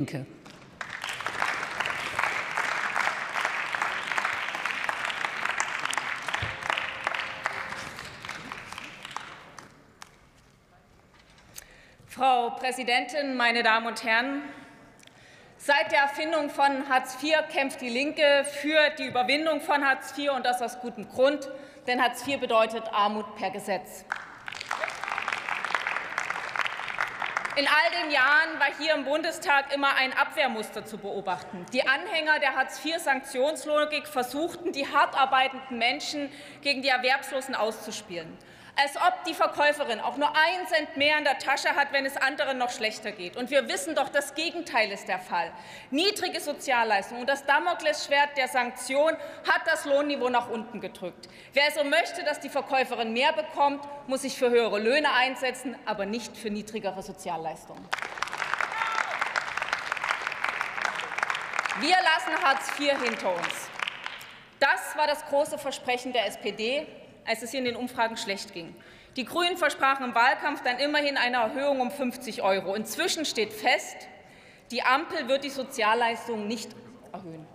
Linke. Frau Präsidentin, meine Damen und Herren! Seit der Erfindung von Hartz IV kämpft die Linke für die Überwindung von Hartz IV, und das aus gutem Grund, denn Hartz IV bedeutet Armut per Gesetz. In all den Jahren war hier im Bundestag immer ein Abwehrmuster zu beobachten. Die Anhänger der Hartz-IV-Sanktionslogik versuchten, die hart arbeitenden Menschen gegen die Erwerbslosen auszuspielen als ob die Verkäuferin auch nur ein Cent mehr in der Tasche hat, wenn es anderen noch schlechter geht. Und wir wissen doch, das Gegenteil ist der Fall. Niedrige Sozialleistungen und das Damoklesschwert der Sanktion hat das Lohnniveau nach unten gedrückt. Wer so möchte, dass die Verkäuferin mehr bekommt, muss sich für höhere Löhne einsetzen, aber nicht für niedrigere Sozialleistungen. Wir lassen Hartz IV hinter uns. Das war das große Versprechen der SPD als es hier in den Umfragen schlecht ging. Die Grünen versprachen im Wahlkampf dann immerhin eine Erhöhung um 50 Euro. Inzwischen steht fest, die Ampel wird die Sozialleistungen nicht erhöhen.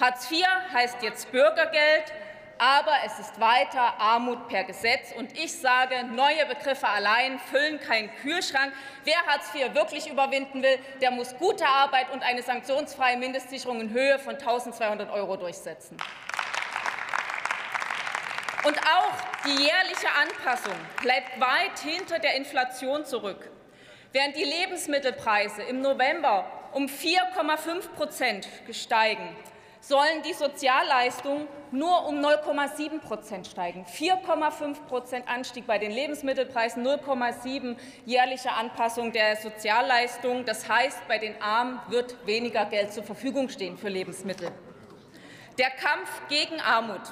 Hartz IV heißt jetzt Bürgergeld, aber es ist weiter Armut per Gesetz. Und ich sage, neue Begriffe allein füllen keinen Kühlschrank. Wer Hartz IV wirklich überwinden will, der muss gute Arbeit und eine sanktionsfreie Mindestsicherung in Höhe von 1.200 Euro durchsetzen. Und auch die jährliche Anpassung bleibt weit hinter der Inflation zurück. Während die Lebensmittelpreise im November um 4,5 Prozent steigen, sollen die Sozialleistungen nur um 0,7 Prozent steigen. 4,5 Prozent Anstieg bei den Lebensmittelpreisen, 0,7 jährliche Anpassung der Sozialleistungen. Das heißt, bei den Armen wird weniger Geld zur Verfügung stehen für Lebensmittel. Der Kampf gegen Armut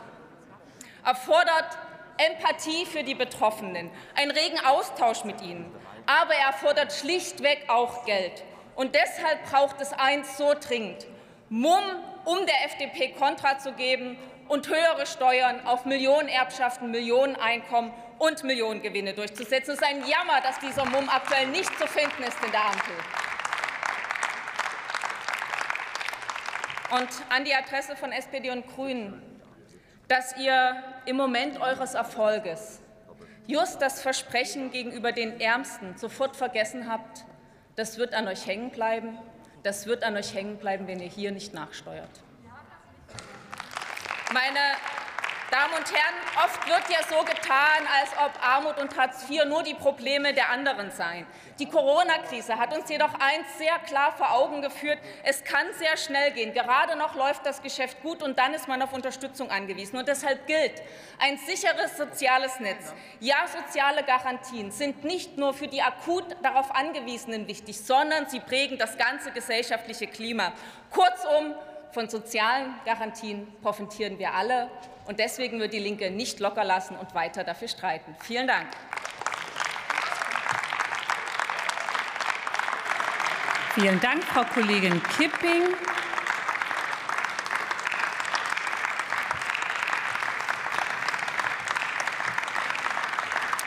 erfordert Empathie für die Betroffenen, einen regen Austausch mit ihnen. Aber er erfordert schlichtweg auch Geld. Und deshalb braucht es eins so dringend. Mumm, um der FDP Kontra zu geben und höhere Steuern auf Millionenerbschaften, Millioneneinkommen und Millionengewinne durchzusetzen. Es ist ein Jammer, dass dieser Mumm aktuell nicht zu finden ist in der Ampel. Und an die Adresse von SPD und Grünen dass ihr im Moment eures Erfolges just das Versprechen gegenüber den Ärmsten sofort vergessen habt, das wird an euch hängen bleiben. Das wird an euch hängen bleiben, wenn ihr hier nicht nachsteuert. Meine Damen und Herren, oft wird ja so getan, als ob Armut und Hartz IV nur die Probleme der anderen seien. Die Corona-Krise hat uns jedoch eins sehr klar vor Augen geführt. Es kann sehr schnell gehen. Gerade noch läuft das Geschäft gut, und dann ist man auf Unterstützung angewiesen. Und deshalb gilt, ein sicheres soziales Netz, ja, soziale Garantien sind nicht nur für die akut darauf Angewiesenen wichtig, sondern sie prägen das ganze gesellschaftliche Klima. Kurzum, von sozialen Garantien profitieren wir alle. Und deswegen wird die Linke nicht locker lassen und weiter dafür streiten. Vielen Dank. Vielen Dank, Frau Kollegin Kipping.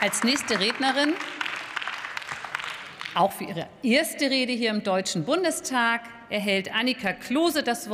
Als nächste Rednerin, auch für ihre erste Rede hier im Deutschen Bundestag, erhält Annika Klose das Wort.